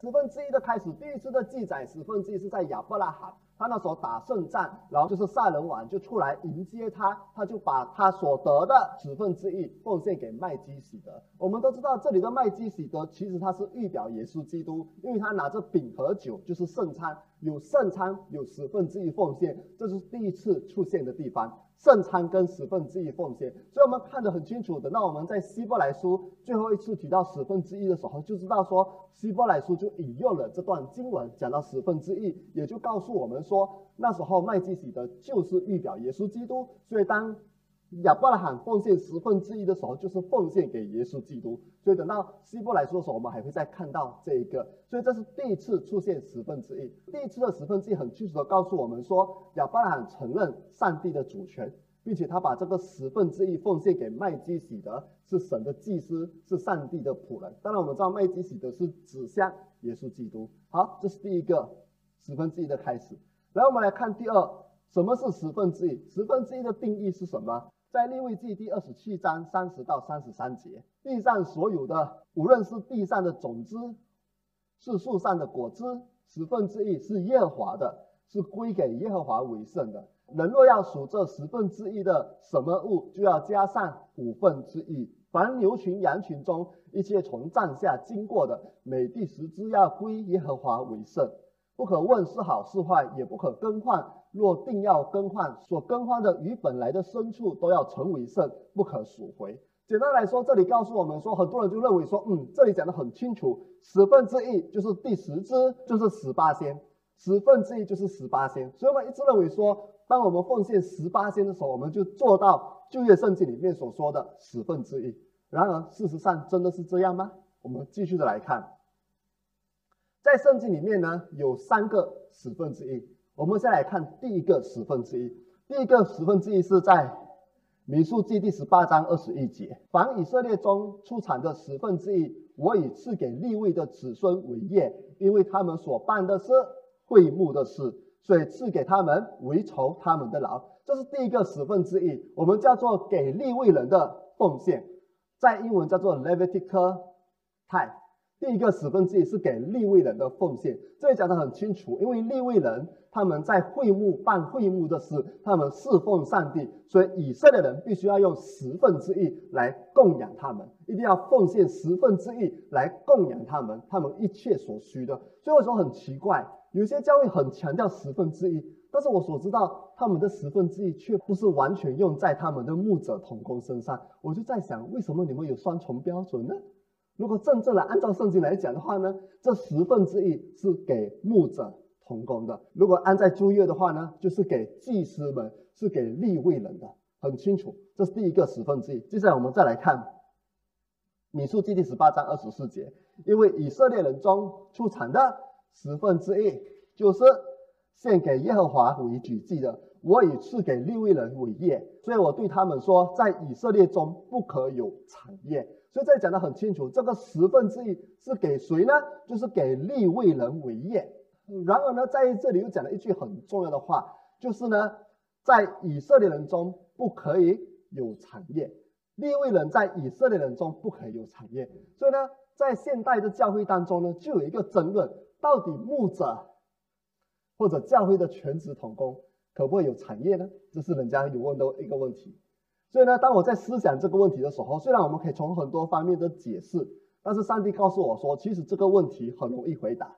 十分之一的开始，第一次的记载十分之一是在亚伯拉罕，他那时候打胜仗，然后就是撒人王就出来迎接他，他就把他所得的十分之一奉献给麦基喜德。我们都知道这里的麦基喜德其实他是预表耶稣基督，因为他拿着饼和酒就是圣餐，有圣餐有十分之一奉献，这是第一次出现的地方。圣餐跟十分之一奉献，所以我们看得很清楚。等到我们在希伯来书最后一次提到十分之一的时候，就知道说希伯来书就引用了这段经文，讲到十分之一，也就告诉我们说，那时候麦基洗德就是预表耶稣基督。所以当亚伯拉罕奉献十分之一的时候，就是奉献给耶稣基督。所以等到希伯来书的时候，我们还会再看到这一个。所以这是第一次出现十分之一。第一次的十分之一很清楚的告诉我们说，亚伯拉罕承认上帝的主权，并且他把这个十分之一奉献给麦基洗德，是神的祭司，是上帝的仆人。当然我们知道麦基洗德是指向耶稣基督。好，这是第一个十分之一的开始。来，我们来看第二，什么是十分之一？十分之一的定义是什么？在利未记第二十七章三十到三十三节，地上所有的，无论是地上的种子，是树上的果子，十分之一是耶和华的，是归给耶和华为圣的。人若要数这十分之一的什么物，就要加上五分之一。凡牛群、羊群中一切从帐下经过的，每第十只要归耶和华为圣。不可问是好是坏，也不可更换。若定要更换，所更换的与本来的牲畜都要成为圣，不可赎回。简单来说，这里告诉我们说，很多人就认为说，嗯，这里讲的很清楚，十分之一就是第十只，就是十八仙，十分之一就是十八仙。所以我们一直认为说，当我们奉献十八仙的时候，我们就做到旧约圣经里面所说的十分之一。然而，事实上真的是这样吗？我们继续的来看。圣经里面呢，有三个十分之一。我们先来看第一个十分之一。第一个十分之一是在民数记第十八章二十一节：凡以色列中出产的十分之一，我已赐给立位的子孙为业，因为他们所办的是会幕的事，所以赐给他们为酬他们的劳。这是第一个十分之一，我们叫做给立位人的奉献，在英文叫做 Levitical tithe。第一个十分之一是给立位人的奉献，这里讲得很清楚，因为立位人他们在会幕办会幕的事，他们侍奉上帝，所以以色列人必须要用十分之一来供养他们，一定要奉献十分之一来供养他们，他们一切所需的。所以我说很奇怪，有些教会很强调十分之一，但是我所知道他们的十分之一却不是完全用在他们的牧者同工身上，我就在想，为什么你们有双重标准呢？如果真正的按照圣经来讲的话呢，这十分之一是给牧者同工的；如果按在朱约的话呢，就是给祭司们，是给立位人的。很清楚，这是第一个十分之一。接下来我们再来看《米数记》第十八章二十四节，因为以色列人中出产的十分之一，就是献给耶和华为举祭的，我已赐给立位人为业，所以我对他们说，在以色列中不可有产业。所以这讲得很清楚，这个十分之一是给谁呢？就是给立位人为业。然而呢，在这里又讲了一句很重要的话，就是呢，在以色列人中不可以有产业，立位人在以色列人中不可以有产业。所以呢，在现代的教会当中呢，就有一个争论：到底牧者或者教会的全职同工可不可以有产业呢？这是人家有问的一个问题。所以呢，当我在思想这个问题的时候，虽然我们可以从很多方面的解释，但是上帝告诉我说，其实这个问题很容易回答。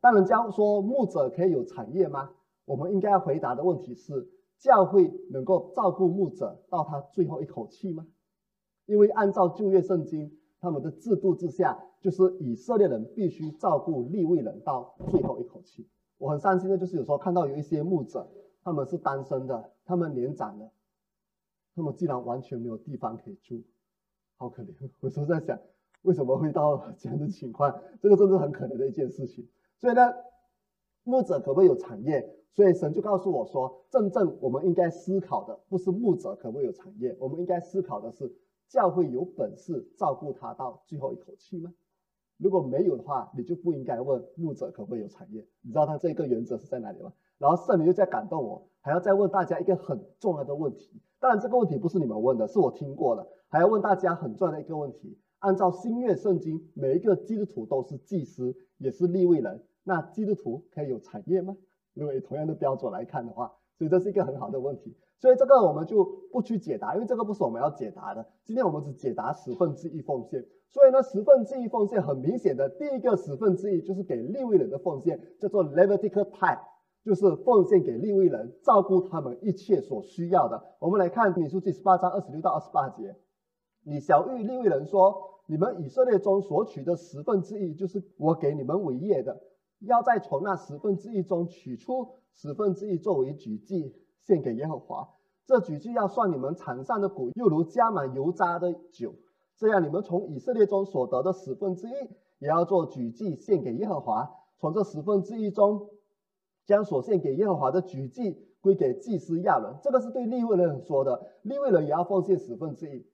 当人家说牧者可以有产业吗？我们应该要回答的问题是：教会能够照顾牧者到他最后一口气吗？因为按照旧约圣经他们的制度之下，就是以色列人必须照顾立位人到最后一口气。我很伤心的就是有时候看到有一些牧者，他们是单身的，他们年长的，他们既然完全没有地方可以住，好可怜！我都在想，为什么会到这样的情况？这个真是很可怜的一件事情。所以呢，牧者可不可以有产业？所以神就告诉我说，真正我们应该思考的不是牧者可不可以有产业，我们应该思考的是教会有本事照顾他到最后一口气吗？如果没有的话，你就不应该问牧者可不可以有产业。你知道他这个原则是在哪里吗？然后圣灵又在感动我，还要再问大家一个很重要的问题。当然，这个问题不是你们问的，是我听过的。还要问大家很重要的一个问题：按照新约圣经，每一个基督徒都是祭司，也是立位人。那基督徒可以有产业吗？如果以同样的标准来看的话，所以这是一个很好的问题。所以这个我们就不去解答，因为这个不是我们要解答的。今天我们只解答十分之一奉献。所以呢，十分之一奉献很明显的，第一个十分之一就是给立位人的奉献，叫做 Levitical tithe，就是奉献给利未人，照顾他们一切所需要的。我们来看《民书记》十八章二十六到二十八节，你小玉利未人说：“你们以色列中所取的十分之一，就是我给你们为业的，要再从那十分之一中取出十分之一作为举祭献给耶和华。这举祭要算你们场上的谷，又如加满油渣的酒。”这样，你们从以色列中所得的十分之一，也要做举祭献给耶和华。从这十分之一中，将所献给耶和华的举祭归给祭司亚伦。这个是对利未人说的，利未人也要奉献十分之一。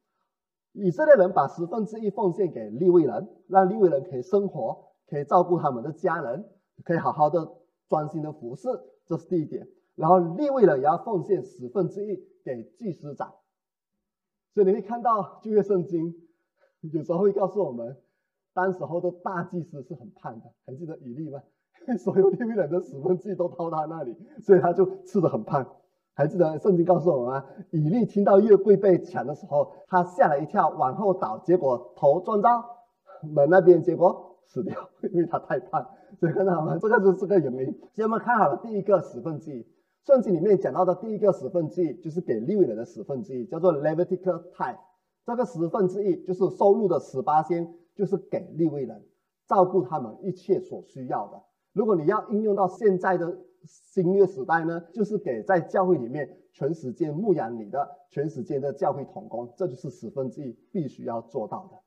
以色列人把十分之一奉献给利未人，让利未人可以生活，可以照顾他们的家人，可以好好的专心的服侍，这是第一点。然后利未人也要奉献十分之一给祭司长。所以你会看到旧约圣经。有时候会告诉我们，当时候的大祭司是很胖的，还记得以利吗？所有利未人的十分之一都到他那里，所以他就吃的很胖。还记得圣经告诉我们吗？以利听到月桂被抢的时候，他吓了一跳，往后倒，结果头撞到门那边，结果死掉，因为他太胖。所以看到吗？这个就是这个原因。先我们看好了第一个十分之一，圣经里面讲到的第一个十分之一，就是给利未人的十分之一，叫做 Levitical tithe。这个十分之一就是收入的十八仙，就是给立位人照顾他们一切所需要的。如果你要应用到现在的新约时代呢，就是给在教会里面全时间牧养你的全时间的教会同工，这就是十分之一必须要做到的。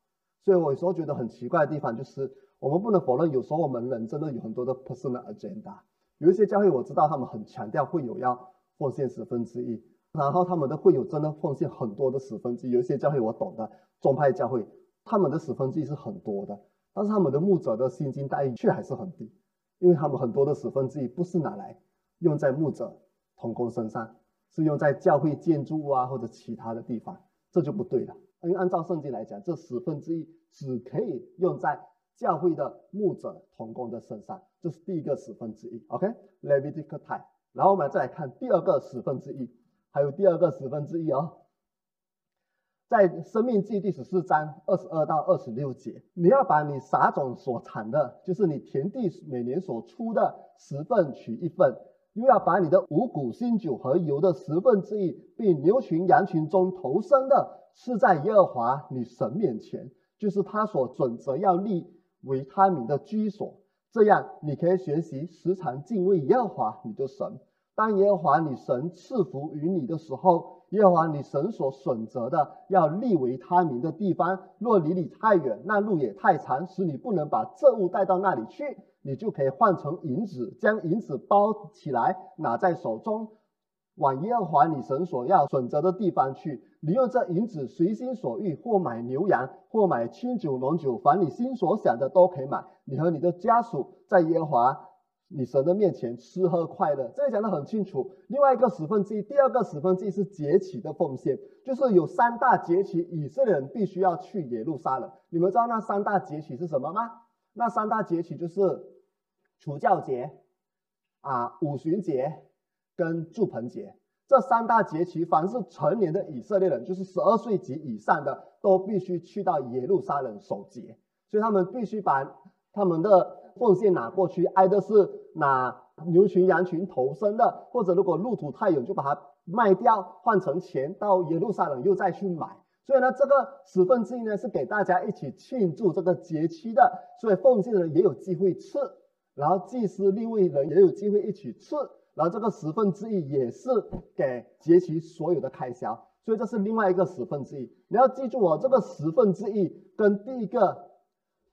所以我有时候觉得很奇怪的地方就是，我们不能否认，有时候我们人真的有很多的 personal agenda。有一些教会我知道他们很强调会有要奉献十分之一。然后他们的会有真的奉献很多的十分之一，有一些教会我懂的，宗派教会他们的十分之一是很多的，但是他们的牧者的薪金待遇却还是很低，因为他们很多的十分之一不是拿来用在牧者同工身上，是用在教会建筑物啊或者其他的地方，这就不对了。因为按照圣经来讲，这十分之一只可以用在教会的牧者同工的身上，这是第一个十分之一。OK，Levitical tithe，然后我们再来看第二个十分之一。还有第二个十分之一哦，在《生命记》第十四章二十二到二十六节，你要把你撒种所产的，就是你田地每年所出的十份取一份，又要把你的五谷、新酒和油的十分之一，并牛群、羊群中投生的，是在耶和华你神面前，就是他所准则要立为他名的居所，这样你可以学习时常敬畏耶和华你的神。当耶和华你神赐福于你的时候，耶和华你神所选择的要立为他名的地方，若离你太远，那路也太长，使你不能把这物带到那里去，你就可以换成银子，将银子包起来，拿在手中，往耶和华你神所要选择的地方去。你用这银子随心所欲，或买牛羊，或买清酒浓酒，凡你心所想的都可以买。你和你的家属在耶和华。你神的面前吃喝快乐，这里讲的很清楚。另外一个十分之一，第二个十分之一是节期的奉献，就是有三大节期，以色列人必须要去耶路撒冷。你们知道那三大节期是什么吗？那三大节期就是除教节、啊五旬节跟祝棚节。这三大节期，凡是成年的以色列人，就是十二岁及以上的，都必须去到耶路撒冷守节。所以他们必须把他们的。奉献拿过去，挨的是拿牛群羊群投生的，或者如果路途太远，就把它卖掉换成钱，到耶路撒冷又再去买。所以呢，这个十分之一呢是给大家一起庆祝这个节期的，所以奉献的人也有机会吃，然后祭司立位人也有机会一起吃，然后这个十分之一也是给节期所有的开销，所以这是另外一个十分之一。你要记住哦，这个十分之一跟第一个。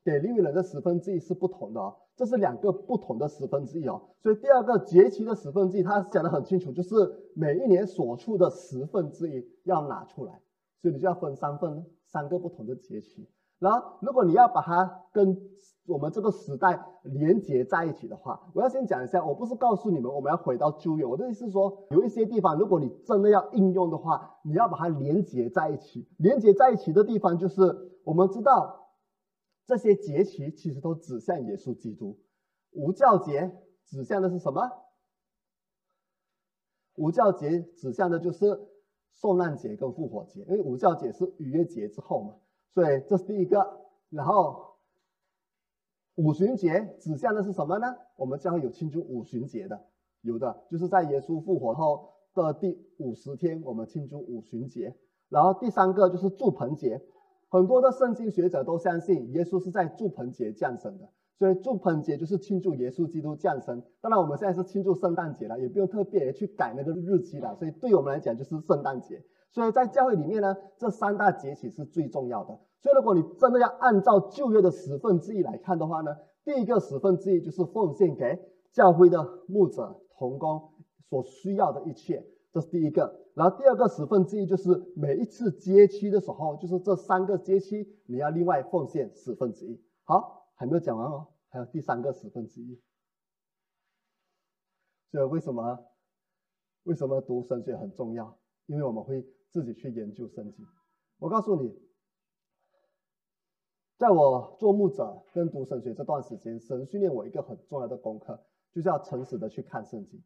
给利润的十分之一是不同的哦，这是两个不同的十分之一哦。所以第二个节期的十分之一，他讲的很清楚，就是每一年所出的十分之一要拿出来，所以你就要分三份，三个不同的节期。然后如果你要把它跟我们这个时代连接在一起的话，我要先讲一下，我不是告诉你们我们要回到旧约，我的意思是说，有一些地方如果你真的要应用的话，你要把它连接在一起。连接在一起的地方就是我们知道。这些节期其实都指向耶稣基督。无教节指向的是什么？无教节指向的就是受难节跟复活节，因为无教节是逾越节之后嘛，所以这是第一个。然后五旬节指向的是什么呢？我们将会有庆祝五旬节的，有的就是在耶稣复活后的第五十天，我们庆祝五旬节。然后第三个就是祝棚节，很多的圣经学者都相信耶稣是在祝棚节降生的。所以祝棚节就是庆祝耶稣基督降生。当然，我们现在是庆祝圣诞节了，也不用特别去改那个日期了。所以，对我们来讲就是圣诞节。所以在教会里面呢，这三大节气是最重要的。所以，如果你真的要按照旧约的十分之一来看的话呢，第一个十分之一就是奉献给教会的牧者、同工所需要的一切，这是第一个。然后第二个十分之一就是每一次节期的时候，就是这三个节期你要另外奉献十分之一。好。还没有讲完哦，还有第三个十分之一。所以为什么为什么读神学很重要？因为我们会自己去研究圣经。我告诉你，在我做牧者跟读神学这段时间，神训练我一个很重要的功课，就是要诚实的去看圣经。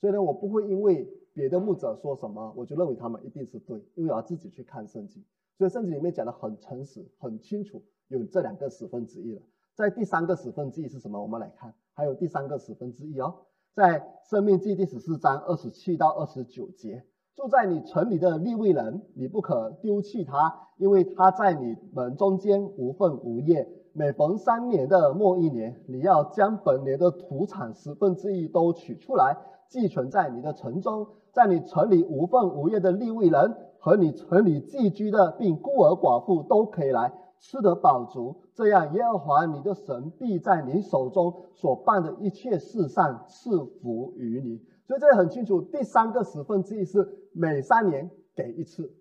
所以呢，我不会因为别的牧者说什么，我就认为他们一定是对，因为我要自己去看圣经。所以圣经里面讲的很诚实、很清楚，有这两个十分之一了。在第三个十分之一是什么？我们来看，还有第三个十分之一哦，在《生命记》第十四章二十七到二十九节，住在你城里的利未人，你不可丢弃他，因为他在你们中间无份无业。每逢三年的末一年，你要将本年的土产十分之一都取出来，寄存在你的城中，在你城里无份无业的利未人和你城里寄居的，并孤儿寡妇都可以来。吃得饱足，这样耶和华你的神必在你手中所办的一切事上赐福于你。所以这里很清楚，第三个十分之一是每三年给一次，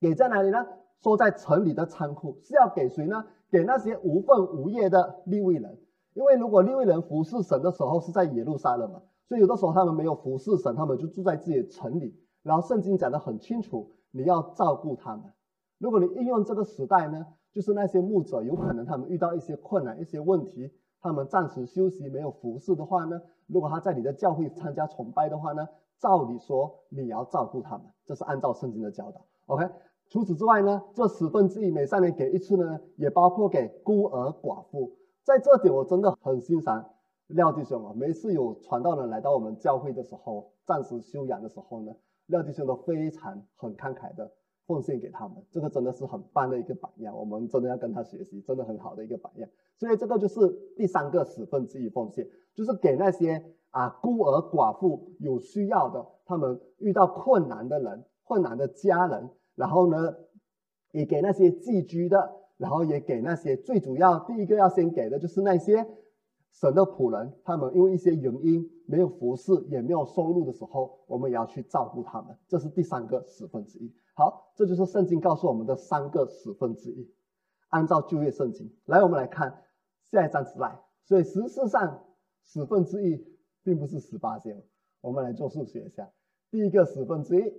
给在哪里呢？说在城里的仓库是要给谁呢？给那些无份无业的利未人。因为如果利未人服侍神的时候是在耶路撒冷嘛，所以有的时候他们没有服侍神，他们就住在自己的城里。然后圣经讲得很清楚，你要照顾他们。如果你应用这个时代呢？就是那些牧者，有可能他们遇到一些困难、一些问题，他们暂时休息没有服侍的话呢？如果他在你的教会参加崇拜的话呢？照理说你要照顾他们，这是按照圣经的教导。OK，除此之外呢，这十分之一每三年给一次呢，也包括给孤儿寡妇。在这点我真的很欣赏廖弟兄啊，每次有传道人来到我们教会的时候，暂时休养的时候呢，廖弟兄都非常很慷慨的。奉献给他们，这个真的是很棒的一个榜样，我们真的要跟他学习，真的很好的一个榜样。所以这个就是第三个十分之一奉献，就是给那些啊孤儿寡妇有需要的，他们遇到困难的人、困难的家人，然后呢，也给那些寄居的，然后也给那些最主要第一个要先给的就是那些神的仆人，他们因为一些原因没有服侍也没有收入的时候，我们也要去照顾他们，这是第三个十分之一。好，这就是圣经告诉我们的三个十分之一。按照旧约圣经来，我们来看下一张纸来。所以实质上十分之一并不是十八仙。我们来做数学一下：第一个十分之一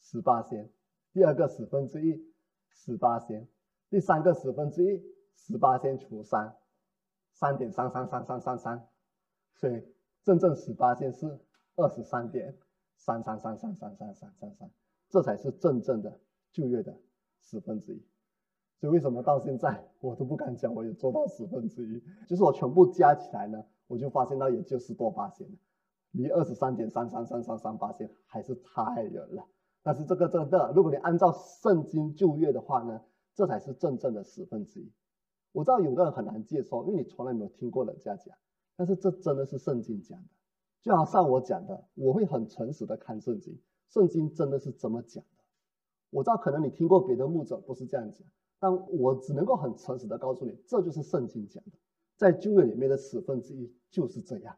十八仙，第二个十分之一十八仙，第三个十分之一十八仙除三，三点三三三三三三。所以正正十八仙是二十三点三三三三三三三三三。这才是真正的就业的十分之一，所以为什么到现在我都不敢讲我有做到十分之一？就是我全部加起来呢，我就发现到也就十多八千，离二十三点三三三三三八千还是太远了。但是这个真的，如果你按照圣经旧业的话呢，这才是真正的十分之一。我知道有的人很难接受，因为你从来没有听过人家讲，但是这真的是圣经讲的，就好像我讲的，我会很诚实的看圣经。圣经真的是这么讲的，我知道可能你听过别的牧者不是这样讲，但我只能够很诚实的告诉你，这就是圣经讲的，在旧约里面的十分之一就是这样。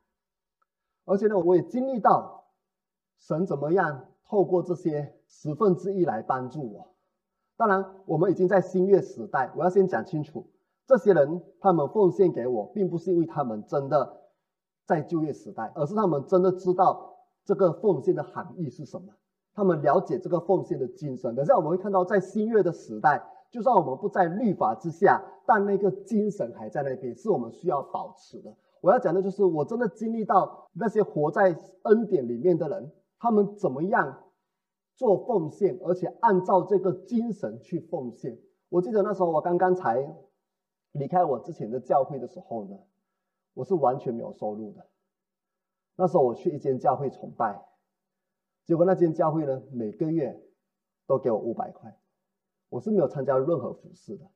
而且呢，我也经历到神怎么样透过这些十分之一来帮助我。当然，我们已经在新月时代，我要先讲清楚，这些人他们奉献给我，并不是因为他们真的在就业时代，而是他们真的知道这个奉献的含义是什么。他们了解这个奉献的精神，等下我们会看到，在新月的时代，就算我们不在律法之下，但那个精神还在那边，是我们需要保持的。我要讲的就是，我真的经历到那些活在恩典里面的人，他们怎么样做奉献，而且按照这个精神去奉献。我记得那时候我刚刚才离开我之前的教会的时候呢，我是完全没有收入的。那时候我去一间教会崇拜，结果那间教会呢每个月都给我五百块，我是没有参加任何服饰的，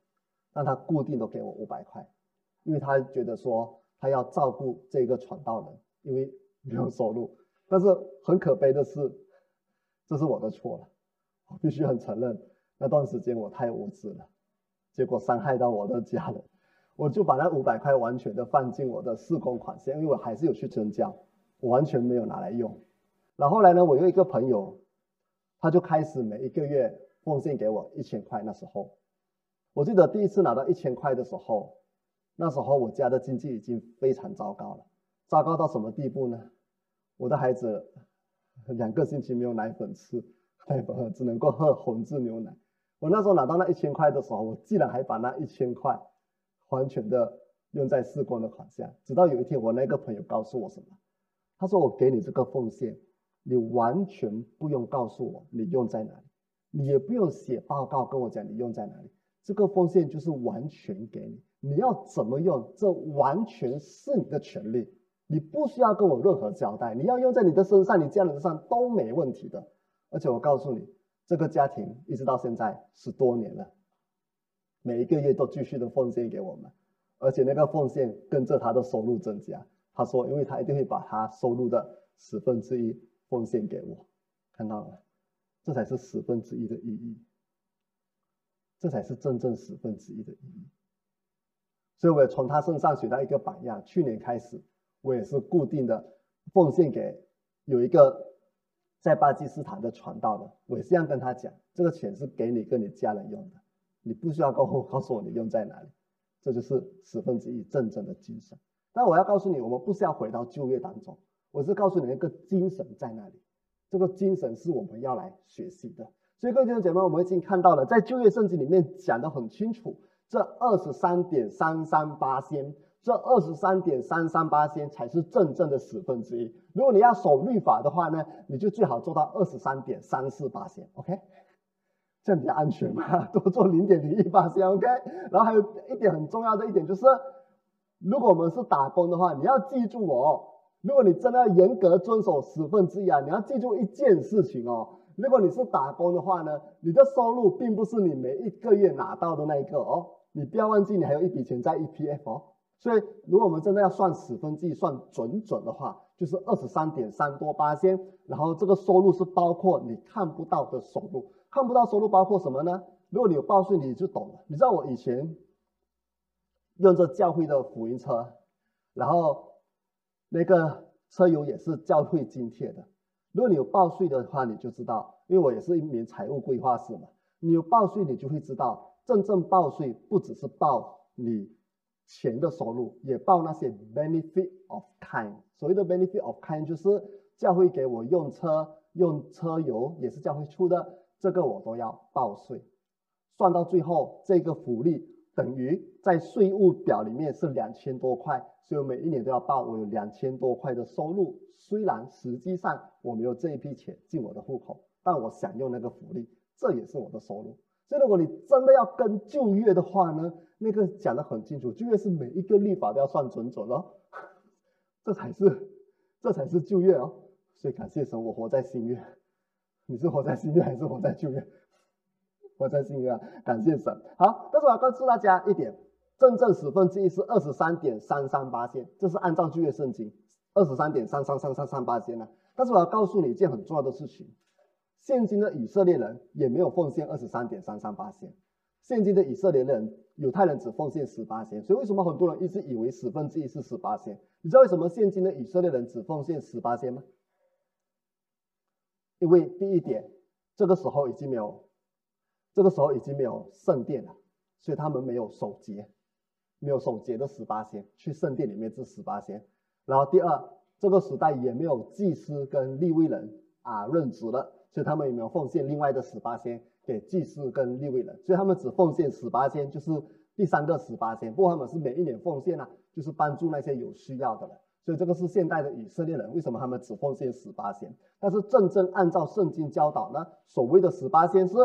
但他固定都给我五百块，因为他觉得说。他要照顾这个传道人，因为没有收入。但是很可悲的是，这是我的错了，我必须很承认，那段时间我太无知了，结果伤害到我的家人。我就把那五百块完全的放进我的四工款项，因为我还是有去增加，我完全没有拿来用。然后来呢，我有一个朋友，他就开始每一个月奉献给我一千块。那时候，我记得第一次拿到一千块的时候。那时候我家的经济已经非常糟糕了，糟糕到什么地步呢？我的孩子两个星期没有奶粉吃，奶粉只能够喝红字牛奶。我那时候拿到那一千块的时候，我竟然还把那一千块完全的用在试光的款项。直到有一天，我那个朋友告诉我什么？他说：“我给你这个奉献，你完全不用告诉我你用在哪里，你也不用写报告跟我讲你用在哪里。这个奉献就是完全给你。”你要怎么用，这完全是你的权利，你不需要跟我任何交代。你要用在你的身上，你家人身上都没问题的。而且我告诉你，这个家庭一直到现在十多年了，每一个月都继续的奉献给我们，而且那个奉献跟着他的收入增加。他说，因为他一定会把他收入的十分之一奉献给我，看到了，这才是十分之一的意义，这才是真正十分之一的意义。所以我也从他身上学到一个榜样。去年开始，我也是固定的奉献给有一个在巴基斯坦的传道的，我也是这样跟他讲：这个钱是给你跟你家人用的，你不需要告诉告诉我你用在哪里。这就是十分之一真正的精神。但我要告诉你，我们不是要回到就业当中，我是告诉你那个精神在那里。这个精神是我们要来学习的。所以各位弟兄姐妹，我们已经看到了，在就业圣经里面讲的很清楚。这二十三点三三八仙，这二十三点三三八仙才是真正的十分之一。如果你要守律法的话呢，你就最好做到二十三点三四八仙，OK？这样比较安全嘛，多做零点零一八仙，OK？然后还有一点很重要的一点就是，如果我们是打工的话，你要记住哦，如果你真的要严格遵守十分之一啊，你要记住一件事情哦。如果你是打工的话呢，你的收入并不是你每一个月拿到的那一个哦，你不要忘记你还有一笔钱在 EPF 哦。所以，如果我们真的要算十分之一算准准的话，就是二十三点三多八千。然后这个收入是包括你看不到的收入，看不到收入包括什么呢？如果你有报税，你就懂了。你知道我以前用这教会的福音车，然后那个车友也是教会津贴的。如果你有报税的话，你就知道，因为我也是一名财务规划师嘛。你有报税，你就会知道，真正报税不只是报你钱的收入，也报那些 benefit of kind。所谓的 benefit of kind 就是教会给我用车用车油，也是教会出的，这个我都要报税。算到最后，这个福利等于在税务表里面是两千多块，所以我每一年都要报我有两千多块的收入。虽然实际上我没有这一批钱进我的户口，但我享用那个福利，这也是我的收入。所以如果你真的要跟就业的话呢，那个讲得很清楚，就业是每一个立法都要算准准哦，这才是这才是就业哦。所以感谢神，我活在新月。你是活在新月还是活在旧月？活在新月啊，感谢神。好，但是我要告诉大家一点，真正十分之一是二十三点三三八线，这是按照就业圣经。二十三点三三三三三八线呢？但是我要告诉你一件很重要的事情：现今的以色列人也没有奉献二十三点三三八线。现今的以色列人，犹太人只奉献十八仙。所以为什么很多人一直以为十分之一是十八仙？你知道为什么现今的以色列人只奉献十八仙吗？因为第一点，这个时候已经没有，这个时候已经没有圣殿了，所以他们没有守节，没有守节的十八仙，去圣殿里面治十八仙。然后第二，这个时代也没有祭司跟立位人啊任职了，所以他们也没有奉献另外的十八仙给祭司跟立位人，所以他们只奉献十八仙，就是第三个十八仙。不过他们是每一年奉献啊，就是帮助那些有需要的人。所以这个是现代的以色列人，为什么他们只奉献十八仙？但是真正按照圣经教导呢，所谓的十八仙是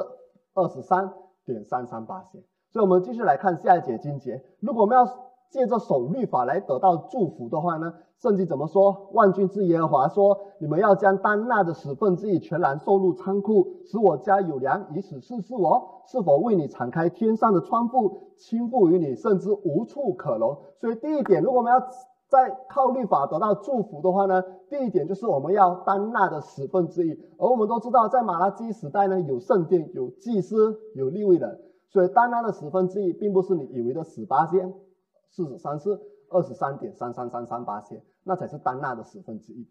二十三点三三八仙。所以我们继续来看下一节经节，如果我们要。借着守律法来得到祝福的话呢？圣经怎么说？万军之耶和华说：“你们要将单纳的十分之一全然收入仓库，使我家有粮，以此试试我是否为你敞开天上的窗户，倾覆于你，甚至无处可容。”所以第一点，如果我们要在靠律法得到祝福的话呢，第一点就是我们要单纳的十分之一。而我们都知道，在马拉基时代呢，有圣殿、有祭司、有立位人，所以单纳的十分之一并不是你以为的十八仙。四十三是二十三点三三三三八千，那才是单纳的十分之一。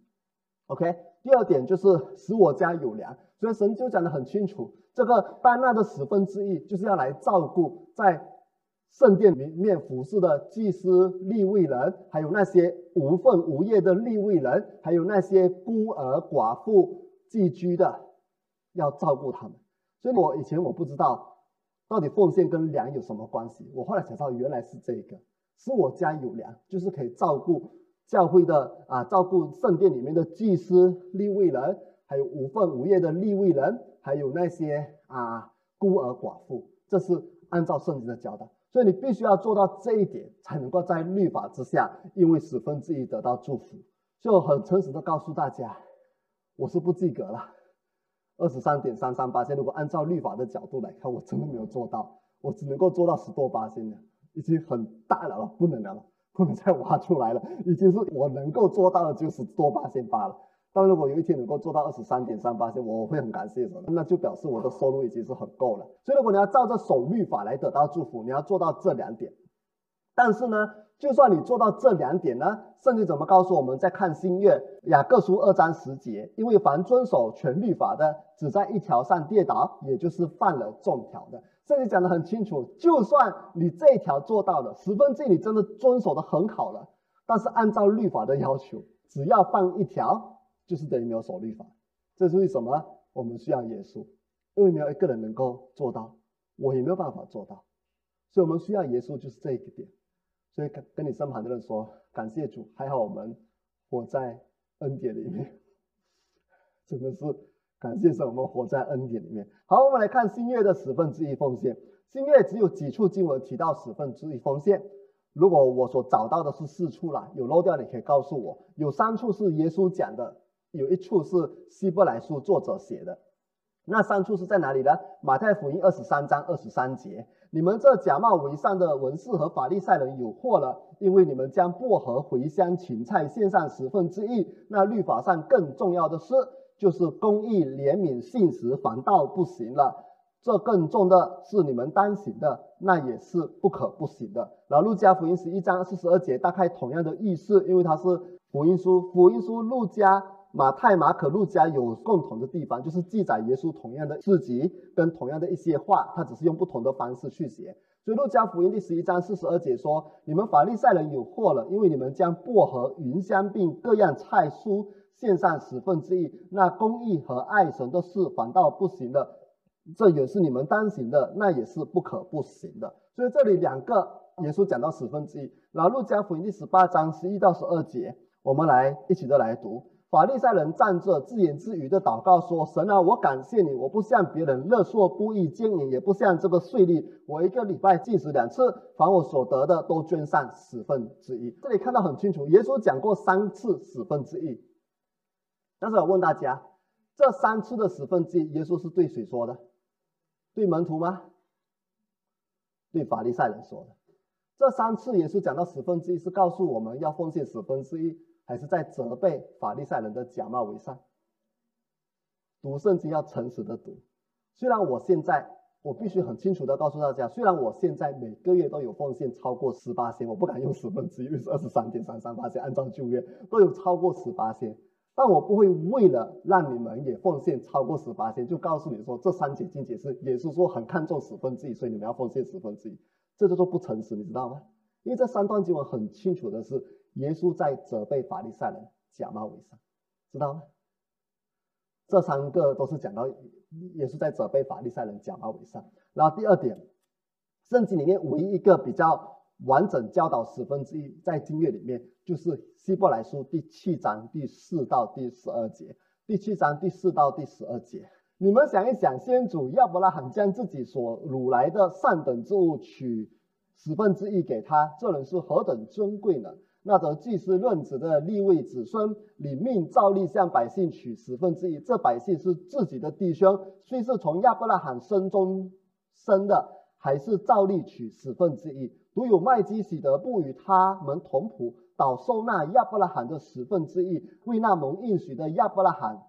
OK，第二点就是使我家有粮，所以神就讲得很清楚，这个单纳的十分之一就是要来照顾在圣殿里面服侍的祭司、立位人，还有那些无份无业的立位人，还有那些孤儿寡妇寄居的，要照顾他们。所以我以前我不知道到底奉献跟粮有什么关系，我后来才知道原来是这个。是我家有粮，就是可以照顾教会的啊，照顾圣殿里面的祭司、立位人，还有无份无业的立位人，还有那些啊孤儿寡妇。这是按照圣经的教导，所以你必须要做到这一点，才能够在律法之下，因为十分之一得到祝福。就很诚实的告诉大家，我是不及格了，二十三点三三八千。如果按照律法的角度来看，我真的没有做到，我只能够做到十多八千的。已经很大了了，不能了了，不能再挖出来了。已经是我能够做到的，就是多八千八了。但如果有一天能够做到二十三点三八千，我会很感谢神，那就表示我的收入已经是很够了。所以如果你要照着守律法来得到祝福，你要做到这两点。但是呢，就算你做到这两点呢，圣经怎么告诉我们？在看新月雅各书二章十节，因为凡遵守全律法的，只在一条上跌倒，也就是犯了众条的。这里讲的很清楚，就算你这一条做到了十分之一，你真的遵守的很好了，但是按照律法的要求，只要犯一条，就是等于没有守律法。这是为什么？我们需要耶稣，因为没有一个人能够做到，我也没有办法做到，所以我们需要耶稣，就是这一个点。所以跟跟你身旁的人说，感谢主，还好我们活在恩典里面，真的是。感谢神，我们活在恩典里面。好，我们来看新月的十分之一奉献。新月只有几处经文提到十分之一奉献。如果我所找到的是四处啦，有漏掉你可以告诉我。有三处是耶稣讲的，有一处是希伯来书作者写的。那三处是在哪里呢？马太福音二十三章二十三节：你们这假冒为善的文士和法利赛人有祸了，因为你们将薄荷、茴香、芹菜献上十分之一。那律法上更重要的是。就是公义、怜悯、信实，反倒不行了。这更重的是你们当行的，那也是不可不行的。然后路加福音十一章四十二节，大概同样的意思，因为它是福音书。福音书路加、马太、马可、路加有共同的地方，就是记载耶稣同样的事迹跟同样的一些话，他只是用不同的方式去写。所以路加福音第十一章四十二节说：“你们法利赛人有祸了，因为你们将薄荷、云香并各样菜蔬。”献上十分之一，那公义和爱神的事反倒不行的，这也是你们当行的，那也是不可不行的。所以这里两个耶稣讲到十分之一，然后路加福音第十八章十一到十二节，我们来一起的来读。法利赛人站着自言自语的祷告说：“神啊，我感谢你，我不像别人勒索不义奸淫，也不像这个税吏，我一个礼拜进食两次，凡我所得的都捐上十分之一。”这里看到很清楚，耶稣讲过三次十分之一。但是我问大家，这三次的十分之一，耶稣是对谁说的？对门徒吗？对法利赛人说的。这三次耶稣讲到十分之一，是告诉我们要奉献十分之一，还是在责备法利赛人的假冒伪善？读圣经要诚实的读。虽然我现在我必须很清楚的告诉大家，虽然我现在每个月都有奉献超过十八千，我不敢用十分之一，因为是二十三点三三八千，按照旧约都有超过十八千。但我不会为了让你们也奉献超过十八千，就告诉你说这三节经节是也是说很看重十分之一，所以你们要奉献十分之一，这就说不诚实，你知道吗？因为这三段经文很清楚的是，耶稣在责备法利赛人假冒伪善，知道吗？这三个都是讲到也是在责备法利赛人假冒伪善。然后第二点，圣经里面唯一一个比较完整教导十分之一，在经月里面就是希伯来书第七章第四到第十二节。第七章第四到第十二节，你们想一想，先祖亚伯拉罕将自己所掳来的上等之物取十分之一给他，这人是何等尊贵呢？那则祭司论子的立位子孙领命照例向百姓取十分之一，这百姓是自己的弟兄，虽是从亚伯拉罕生中生的，还是照例取十分之一。独有麦基喜德不与他们同谱，倒收纳亚伯拉罕的十分之一，为那蒙应许的亚伯拉罕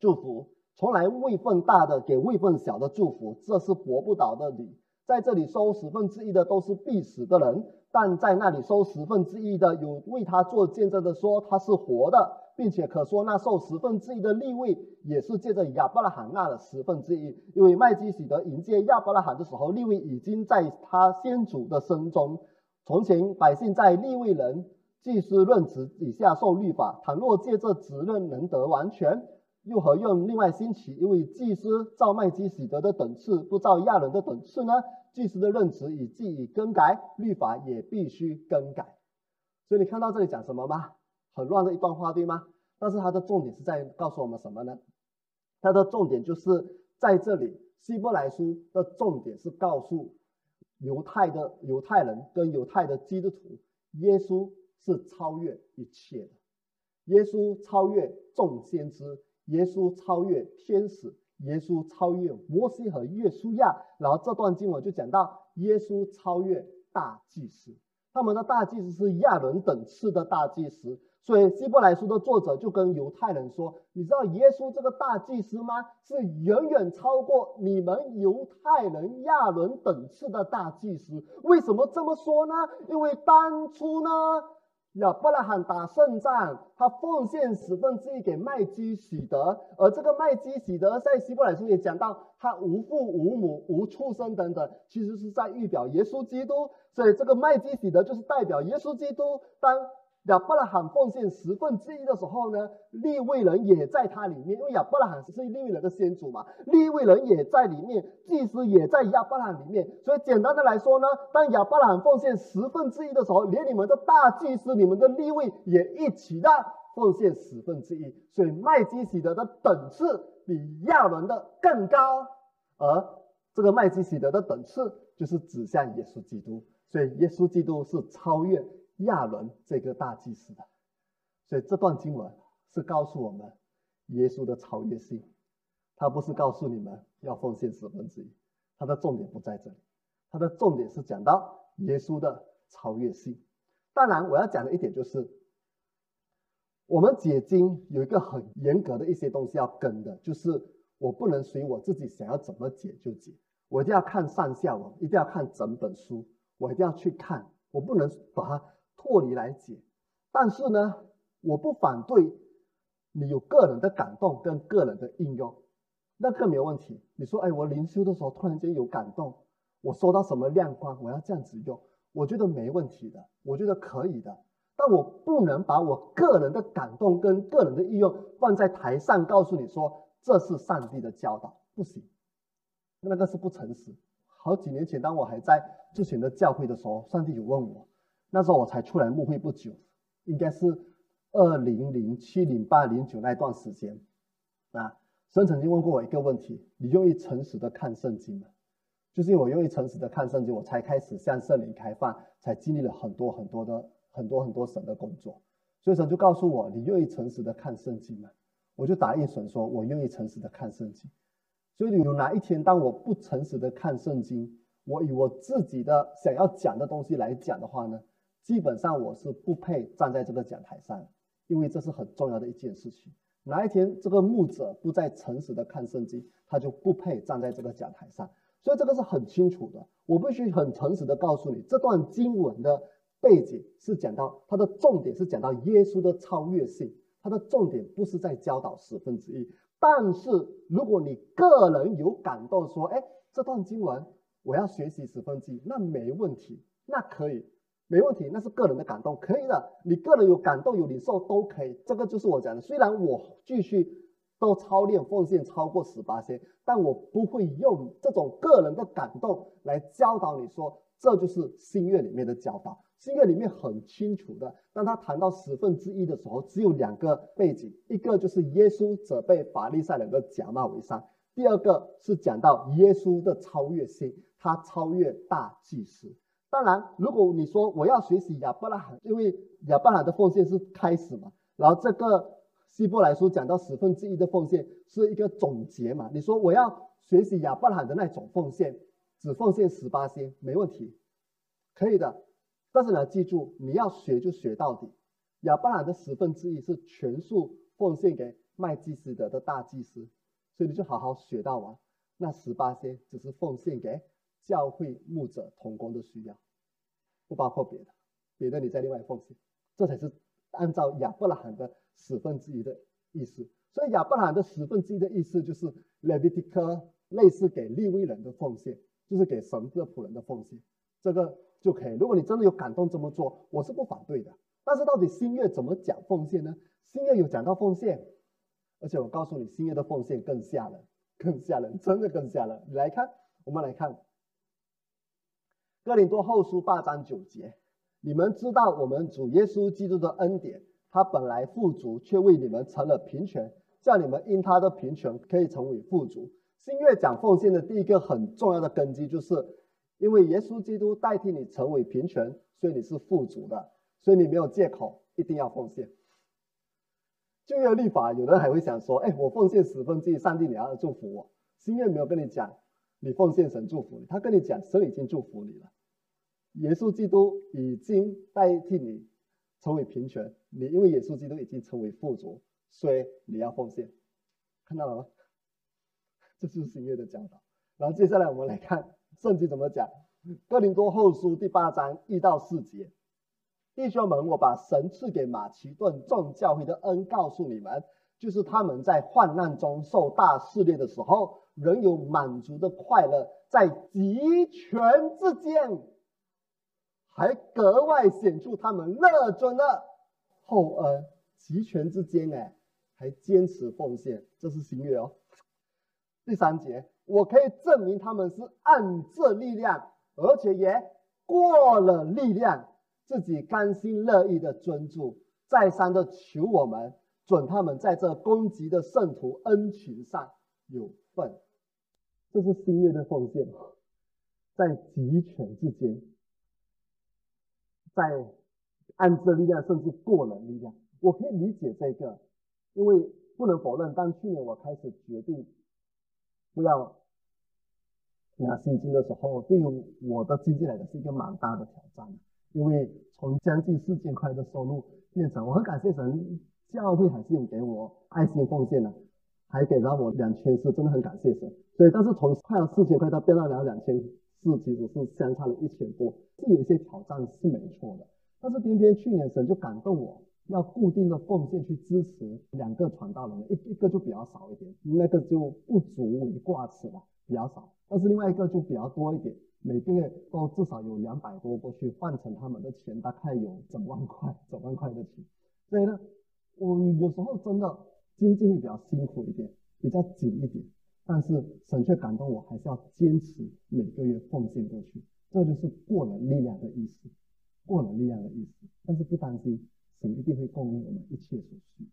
祝福。从来位份大的给位份小的祝福，这是驳不倒的理。在这里收十分之一的都是必死的人。但在那里收十分之一的，有为他做见证的说他是活的，并且可说那受十分之一的利位也是借着亚伯拉罕纳了十分之一，因为麦基喜德迎接亚伯拉罕的时候，利位已经在他先祖的身中。从前百姓在利位人祭司任职底下受律法，倘若借这职任能得完全，又何用另外兴起因为祭司照麦基喜德的等次，不照亚伦的等次呢？祭司的任职已既已更改，律法也必须更改。所以你看到这里讲什么吗？很乱的一段话，对吗？但是它的重点是在告诉我们什么呢？它的重点就是在这里，希伯来书的重点是告诉犹太的犹太人跟犹太的基督徒，耶稣是超越一切的，耶稣超越众先知，耶稣超越天使。耶稣超越摩西和约书亚，然后这段经文就讲到耶稣超越大祭司，他们的大祭司是亚伦等次的大祭司，所以希伯来书的作者就跟犹太人说：“你知道耶稣这个大祭司吗？是远远超过你们犹太人亚伦等次的大祭司。为什么这么说呢？因为当初呢。”亚伯拉罕打胜仗，他奉献十分之一给麦基喜德，而这个麦基喜德在希伯来书也讲到，他无父无母无畜生等等，其实是在预表耶稣基督，所以这个麦基喜德就是代表耶稣基督。当亚伯拉罕奉献十分之一的时候呢，利未人也在他里面，因为亚伯拉罕是利未人的先祖嘛，利未人也在里面，祭司也在亚伯拉罕里面，所以简单的来说呢，当亚伯拉罕奉献十分之一的时候，连你们的大祭司、你们的利未也一起的奉献十分之一，所以麦基喜德的等次比亚伦的更高，而这个麦基喜德的等次就是指向耶稣基督，所以耶稣基督是超越。亚伦这个大祭司的，所以这段经文是告诉我们耶稣的超越性。他不是告诉你们要奉献十分之一，他的重点不在这里，他的重点是讲到耶稣的超越性。当然，我要讲的一点就是，我们解经有一个很严格的一些东西要跟的，就是我不能随我自己想要怎么解就解，我一定要看上下文，一定要看整本书，我一定要去看，我不能把它。脱离来解，但是呢，我不反对你有个人的感动跟个人的应用，那个没有问题。你说，哎，我灵修的时候突然间有感动，我收到什么亮光，我要这样子用，我觉得没问题的，我觉得可以的。但我不能把我个人的感动跟个人的应用放在台上，告诉你说这是上帝的教导，不行，那个是不诚实。好几年前，当我还在之前的教会的时候，上帝有问我。那时候我才出来牧会不久，应该是二零零七、零八、零九那段时间啊。神曾经问过我一个问题：你愿意诚实的看圣经吗？就是我愿意诚实的看圣经，我才开始向圣灵开放，才经历了很多很多的很多很多神的工作。所以神就告诉我：你愿意诚实的看圣经吗？我就答应神说：我愿意诚实的看圣经。所以有哪一天当我不诚实的看圣经，我以我自己的想要讲的东西来讲的话呢？基本上我是不配站在这个讲台上，因为这是很重要的一件事情。哪一天这个牧者不再诚实的看圣经，他就不配站在这个讲台上。所以这个是很清楚的。我必须很诚实的告诉你，这段经文的背景是讲到它的重点是讲到耶稣的超越性，它的重点不是在教导十分之一。但是如果你个人有感动，说，哎，这段经文我要学习十分之一，那没问题，那可以。没问题，那是个人的感动，可以的。你个人有感动有领受都可以，这个就是我讲的。虽然我继续都操练奉献超过十八千，但我不会用这种个人的感动来教导你说，这就是新约里面的教导。新约里面很清楚的，当他谈到十分之一的时候，只有两个背景，一个就是耶稣责备法利赛人的假冒为善，第二个是讲到耶稣的超越性，他超越大祭司。当然，如果你说我要学习亚伯拉罕，因为亚伯拉罕的奉献是开始嘛，然后这个希伯来书讲到十分之一的奉献是一个总结嘛，你说我要学习亚伯拉罕的那种奉献，只奉献十八仙，没问题，可以的。但是你要记住，你要学就学到底。亚伯拉罕的十分之一是全数奉献给麦基斯德的大祭司，所以你就好好学到完。那十八仙只是奉献给教会牧者同工的需要，不包括别的，别的你再另外奉献。这才是按照亚伯拉罕的十分之一的意思。所以亚伯拉罕的十分之一的意思就是 Leviticus 类似给利未人的奉献，就是给神的仆人的奉献。这个。就可以。如果你真的有感动这么做，我是不反对的。但是到底新月怎么讲奉献呢？新月有讲到奉献，而且我告诉你，新月的奉献更吓人，更吓人，真的更吓人。你来看，我们来看哥林多后书八章九节，你们知道我们主耶稣基督的恩典，他本来富足，却为你们成了贫穷，叫你们因他的贫穷可以成为富足。新月讲奉献的第一个很重要的根基就是。因为耶稣基督代替你成为贫穷，所以你是富足的，所以你没有借口一定要奉献。旧约律法，有人还会想说：“哎，我奉献十分之一，上帝你要祝福我。”新约没有跟你讲，你奉献神祝福你，他跟你讲神已经祝福你了。耶稣基督已经代替你成为平权，你因为耶稣基督已经成为富足，所以你要奉献。看到了吗？这就是新约的教导。然后接下来我们来看。圣经怎么讲？哥林多后书第八章一到四节，弟兄们，我把神赐给马其顿众教会的恩告诉你们，就是他们在患难中受大试炼的时候，仍有满足的快乐，在极权之间，还格外显出他们乐尊的厚恩。极权之间，哎，还坚持奉献，这是新约哦。第三节。我可以证明他们是按这力量，而且也过了力量，自己甘心乐意的尊主，再三的求我们准他们在这攻击的圣徒恩情上有份。这是新月的奉献，在集权之间，在按这力量，甚至过人力量。我可以理解这个，因为不能否认，当去年我开始决定。不要拿薪金的时候，对于我的经济来讲是一个蛮大的挑战，因为从将近四千块的收入变成，我很感谢神，教会还是有给我爱心奉献的，还给了我两千四，真的很感谢神。所以，但是从快要四千块到变到了两千四，其实是相差了一千多，是有一些挑战是没错的。但是偏偏去年神就感动我。要固定的奉献去支持两个传道人，一一个就比较少一点，那个就不足为挂齿了，比较少。但是另外一个就比较多一点，每个月都至少有两百多过去换成他们的钱，大概有整万块、整万块的钱。所以呢，我有时候真的经济会比较辛苦一点，比较紧一点，但是神却感动我，还是要坚持每个月奉献过去。这就是过了力量的意思，过了力量的意思。但是不担心。神一定会供应我们一切所需的，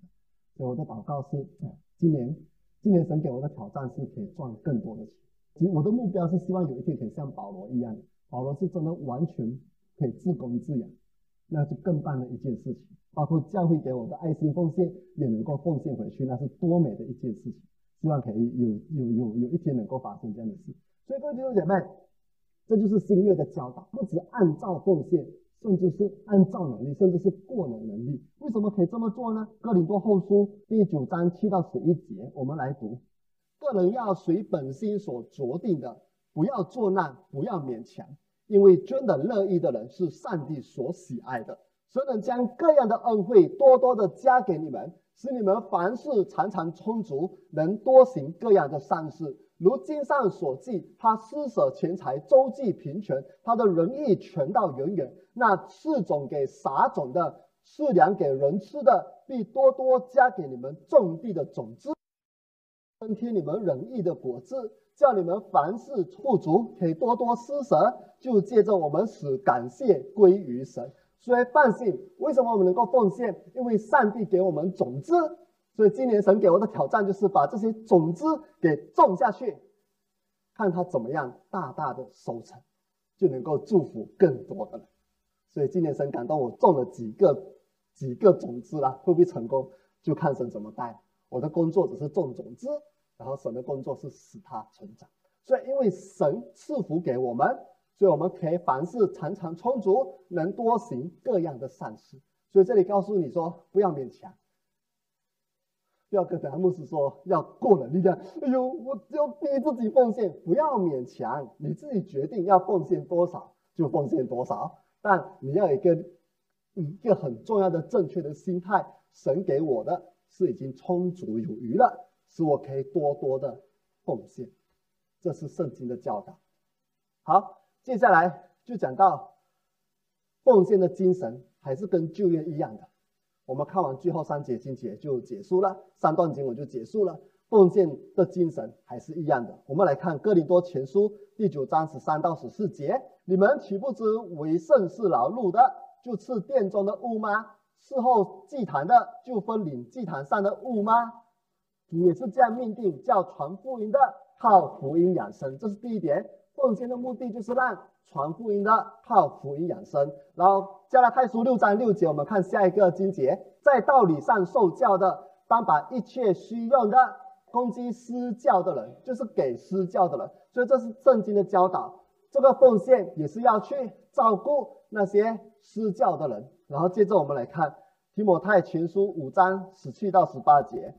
所以我的祷告是：今年，今年神给我的挑战是可以赚更多的钱。其实我的目标是希望有一天可以像保罗一样，保罗是真的完全可以自供自养，那就更棒的一件事情。包括教会给我的爱心奉献也能够奉献回去，那是多美的一件事情。希望可以有有有有一天能够发生这样的事。所以各位弟兄姐妹，这就是新月的教导，不止按照奉献。甚至是按照能力，甚至是过了能力，为什么可以这么做呢？哥林多后书第九章七到十一节，我们来读：个人要随本心所酌定的，不要作难，不要勉强，因为真的乐意的人是上帝所喜爱的。神能将各样的恩惠多多的加给你们，使你们凡事常常充足，能多行各样的善事。如经上所记，他施舍钱财，周济贫穷，他的仁义全到永远。那赐种给撒种的，赐粮给人吃的，必多多加给你们种地的种子。增添你们仁义的果子，叫你们凡事富足，可以多多施舍，就借着我们使感谢归于神。所以放心，为什么我们能够奉献？因为上帝给我们种子。所以今年神给我的挑战就是把这些种子给种下去，看它怎么样大大的收成，就能够祝福更多的人。所以今年神感动我种了几个几个种子啦，会不会成功就看神怎么带。我的工作只是种种子，然后神的工作是使它成长。所以因为神赐福给我们，所以我们可以凡事常常充足，能多行各样的善事。所以这里告诉你说，不要勉强，不要跟咱牧师说要过了力量。哎呦，我要逼自己奉献，不要勉强，你自己决定要奉献多少就奉献多少。但你要有一个一个很重要的正确的心态，神给我的是已经充足有余了，使我可以多多的奉献，这是圣经的教导。好，接下来就讲到奉献的精神，还是跟旧约一样的。我们看完最后三节经节就结束了，三段经文就结束了。奉献的精神还是一样的。我们来看哥林多前书第九章十三到十四节：你们岂不知为圣是劳碌的，就赐殿中的物吗？事后祭坛的就分领祭坛上的物吗？也是这样命定，叫传福音的靠福音养生。这是第一点。奉献的目的就是让传福音的靠福音养生。然后加拉太书六章六节，我们看下一个经节：在道理上受教的，当把一切需用的。攻击施教的人，就是给施教的人，所以这是圣经的教导。这个奉献也是要去照顾那些施教的人。然后接着我们来看提摩太前书五章十七到十八节：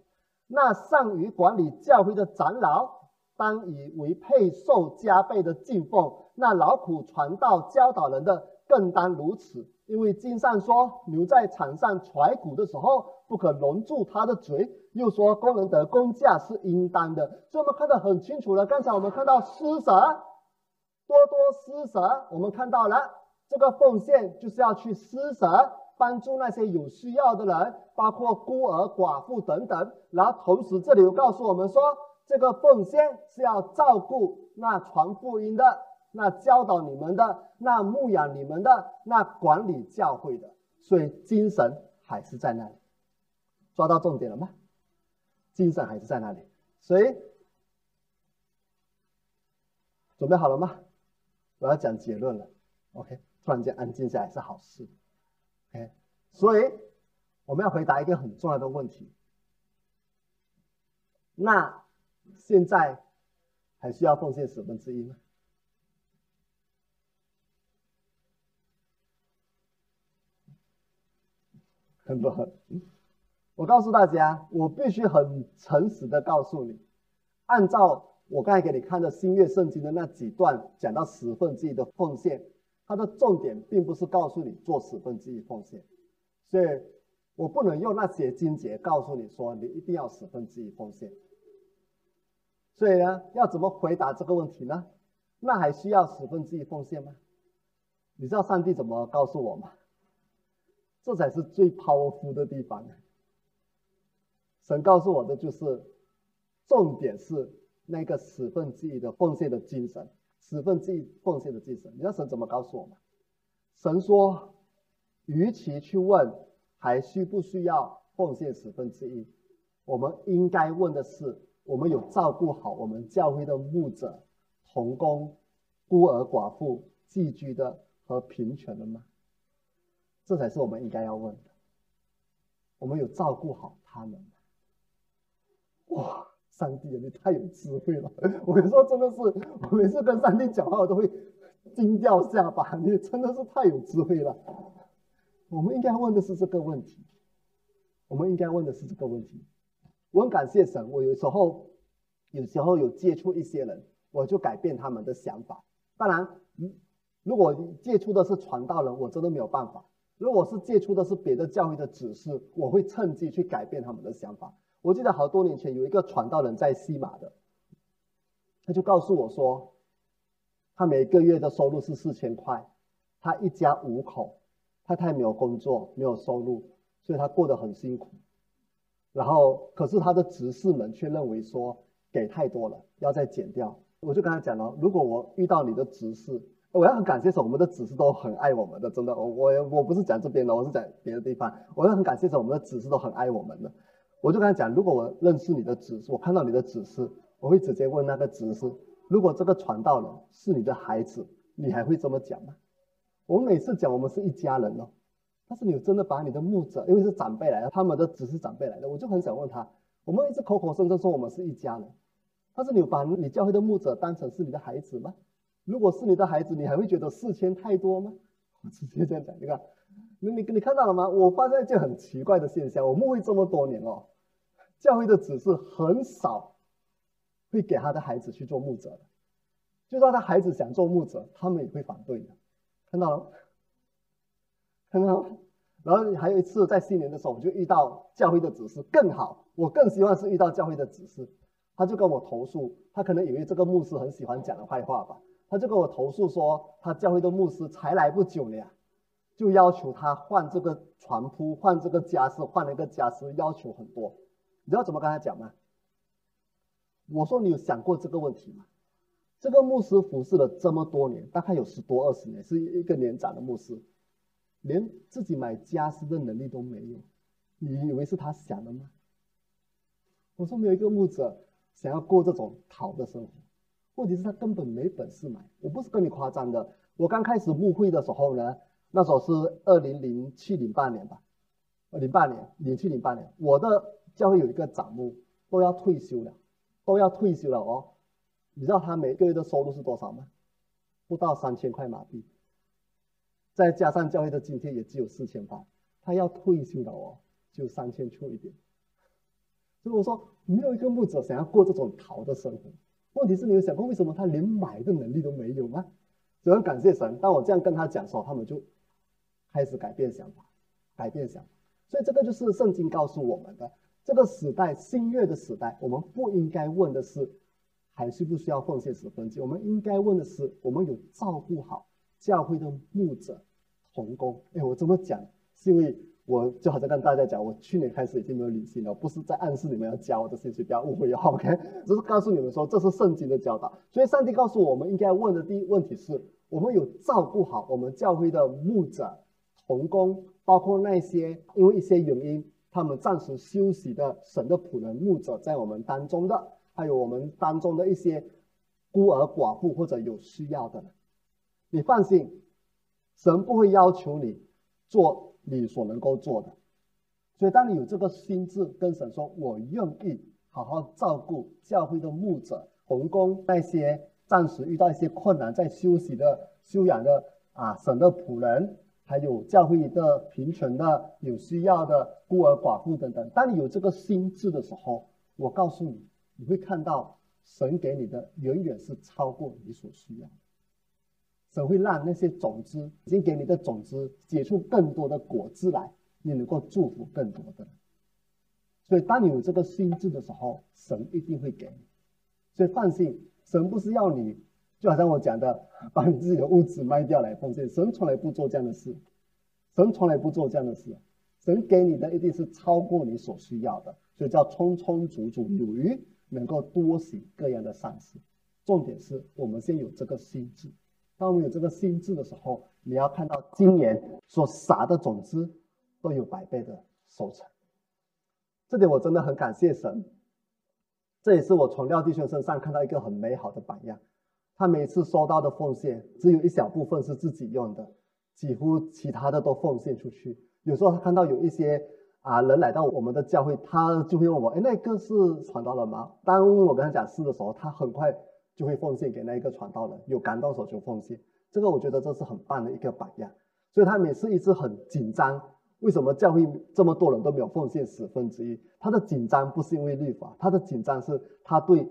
那善于管理教会的长老，当以为配受加倍的敬奉；那劳苦传道教导人的，更当如此。因为经上说，牛在场上踹骨的时候，不可笼住它的嘴。又说，工人的工价是应当的。所以我们看得很清楚了。刚才我们看到施舍，多多施舍，我们看到了这个奉献就是要去施舍，帮助那些有需要的人，包括孤儿寡妇等等。然后同时这里又告诉我们说，这个奉献是要照顾那传福音的。那教导你们的，那牧养你们的，那管理教会的，所以精神还是在那里，抓到重点了吗？精神还是在那里，所以准备好了吗？我要讲结论了，OK？突然间安静下来是好事，OK？所以我们要回答一个很重要的问题，那现在还需要奉献十分之一吗？很多，我告诉大家，我必须很诚实的告诉你，按照我刚才给你看的新月圣经的那几段讲到十分之一的奉献，它的重点并不是告诉你做十分之一奉献，所以我不能用那些经节告诉你说你一定要十分之一奉献。所以呢，要怎么回答这个问题呢？那还需要十分之一奉献吗？你知道上帝怎么告诉我吗？这才是最 powerful 的地方。神告诉我的就是，重点是那个十分之一的奉献的精神，十分之一奉献的精神。你知道神怎么告诉我吗？神说，与其去问还需不需要奉献十分之一，我们应该问的是：我们有照顾好我们教会的牧者、童工、孤儿寡妇、寄居的和贫穷的吗？这才是我们应该要问的。我们有照顾好他们吗？哇，上帝啊，你太有智慧了！我跟你说，真的是，我每次跟上帝讲话，我都会惊掉下巴。你真的是太有智慧了。我们应该问的是这个问题。我们应该问的是这个问题。我很感谢神，我有时候，有时候有接触一些人，我就改变他们的想法。当然，如果接触的是传道人，我真的没有办法。如果是接触的是别的教会的指示，我会趁机去改变他们的想法。我记得好多年前有一个传道人在西马的，他就告诉我说，他每个月的收入是四千块，他一家五口，太太没有工作，没有收入，所以他过得很辛苦。然后，可是他的执事们却认为说，给太多了，要再减掉。我就跟他讲了，如果我遇到你的执事，我要很感谢说我们的执事都很爱我们的，真的，我我我不是讲这边的，我是讲别的地方，我要很感谢说我们的执事都很爱我们的。我就跟他讲，如果我认识你的指示，我看到你的指示，我会直接问那个指示，如果这个传道人是你的孩子，你还会这么讲吗？我每次讲我们是一家人哦，但是你真的把你的牧者，因为是长辈来的，他们的只是长辈来的，我就很想问他，我们一直口口声声说我们是一家人，但是你把你教会的牧者当成是你的孩子吗？如果是你的孩子，你还会觉得四千太多吗？我直接这样讲，你看，你你你看到了吗？我发现一件很奇怪的现象，我牧会这么多年哦，教会的子是很少会给他的孩子去做牧者的，就算他孩子想做牧者，他们也会反对的。看到了，看到了。然后还有一次在新年的时候，我就遇到教会的指示更好，我更希望是遇到教会的指示，他就跟我投诉，他可能以为这个牧师很喜欢讲的坏话吧。他就跟我投诉说，他教会的牧师才来不久呢，就要求他换这个床铺、换这个家私、换了一个家私，要求很多。你知道怎么跟他讲吗？我说你有想过这个问题吗？这个牧师服侍了这么多年，大概有十多二十年，是一个年长的牧师，连自己买家私的能力都没有，你以为是他想的吗？我说没有一个牧者想要过这种好的生活。问题是，他根本没本事买。我不是跟你夸张的。我刚开始募会的时候呢，那时候是二零零七零八年吧，零八年，零七零八年，我的教会有一个长牧都要退休了，都要退休了哦。你知道他每个月的收入是多少吗？不到三千块马币，再加上教会的津贴也只有四千八，他要退休了哦，就三千出一点。所以我说，没有一个牧者想要过这种逃的生活。问题是，你有想过为什么他连买的能力都没有吗？只能感谢神。当我这样跟他讲说，他们就开始改变想法，改变想法。所以这个就是圣经告诉我们的：这个时代新月的时代，我们不应该问的是还需不需要奉献十分之，我们应该问的是我们有照顾好教会的牧者同工。哎，我这么讲是因为。我就好像跟大家讲，我去年开始已经没有理性了，不是在暗示你们要教我的信息，不要误会哦。OK，只是告诉你们说这是圣经的教导。所以上帝告诉我们应该问的第一问题是：我们有照顾好我们教会的牧者、同工，包括那些因为一些原因他们暂时休息的神的仆人、牧者在我们当中的，还有我们当中的一些孤儿寡妇或者有需要的。你放心，神不会要求你做。你所能够做的，所以当你有这个心智跟神说：“我愿意好好照顾教会的牧者、同工那些暂时遇到一些困难在休息的、休养的啊，神的仆人，还有教会的贫穷的、有需要的孤儿寡妇等等。”当你有这个心智的时候，我告诉你，你会看到神给你的远远是超过你所需要的。神会让那些种子已经给你的种子结出更多的果子来，你能够祝福更多的人。所以，当你有这个心智的时候，神一定会给你。所以放心，神不是要你，就好像我讲的，把你自己的物质卖掉来奉献。神从来不做这样的事，神从来不做这样的事。神给你的一定是超过你所需要的，所以叫充充足足有余，能够多行各样的善事。重点是我们先有这个心智。当我们有这个心智的时候，你要看到今年所撒的种子都有百倍的收成。这点我真的很感谢神。这也是我从廖弟兄身上看到一个很美好的榜样。他每次收到的奉献，只有一小部分是自己用的，几乎其他的都奉献出去。有时候他看到有一些啊人来到我们的教会，他就会问我：“哎，那个是传道人吗？”当我跟他讲是的时候，他很快。就会奉献给那一个传道人，有感动手就奉献。这个我觉得这是很棒的一个榜样。所以他每次一直很紧张，为什么教会这么多人都没有奉献十分之一？他的紧张不是因为律法，他的紧张是他对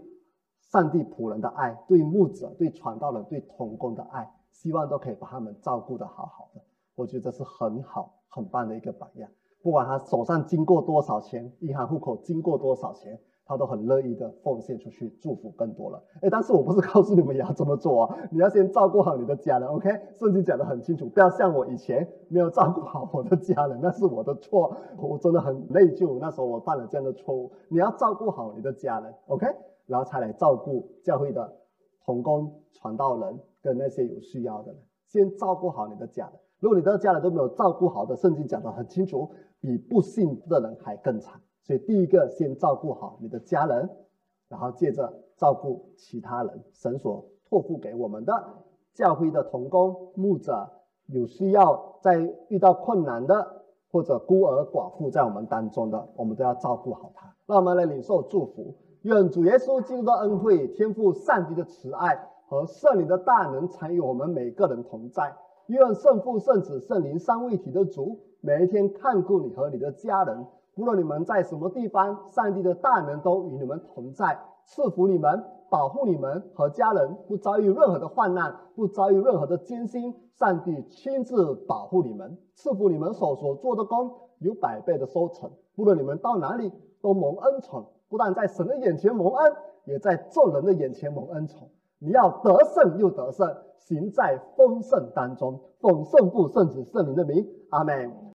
上帝仆人的爱，对牧者、对传道人、对童工的爱，希望都可以把他们照顾得好好的。我觉得是很好、很棒的一个榜样。不管他手上经过多少钱，银行户口经过多少钱。他都很乐意的奉献出去，祝福更多了。哎，但是我不是告诉你们也要这么做啊，你要先照顾好你的家人，OK？圣经讲的很清楚，不要像我以前没有照顾好我的家人，那是我的错，我真的很内疚，那时候我犯了这样的错误。你要照顾好你的家人，OK？然后才来照顾教会的同工、传道人跟那些有需要的人，先照顾好你的家人。如果你的家人都没有照顾好的，圣经讲的很清楚，比不信的人还更惨。所以第一个，先照顾好你的家人，然后接着照顾其他人。神所托付给我们的教会的同工、牧者，有需要在遇到困难的，或者孤儿寡妇在我们当中的，我们都要照顾好他。让我们来领受祝福，愿主耶稣基督的恩惠、天赋上帝的慈爱和圣灵的大能常与我们每个人同在。愿圣父、圣子、圣灵三位一体的主，每一天看顾你和你的家人。无论你们在什么地方，上帝的大能都与你们同在，赐福你们，保护你们和家人，不遭遇任何的患难，不遭遇任何的艰辛。上帝亲自保护你们，赐福你们所所做的工有百倍的收成。无论你们到哪里，都蒙恩宠，不但在神的眼前蒙恩，也在众人的眼前蒙恩宠。你要得胜又得胜，行在丰盛当中，奉圣父、圣子、圣灵的名，阿门。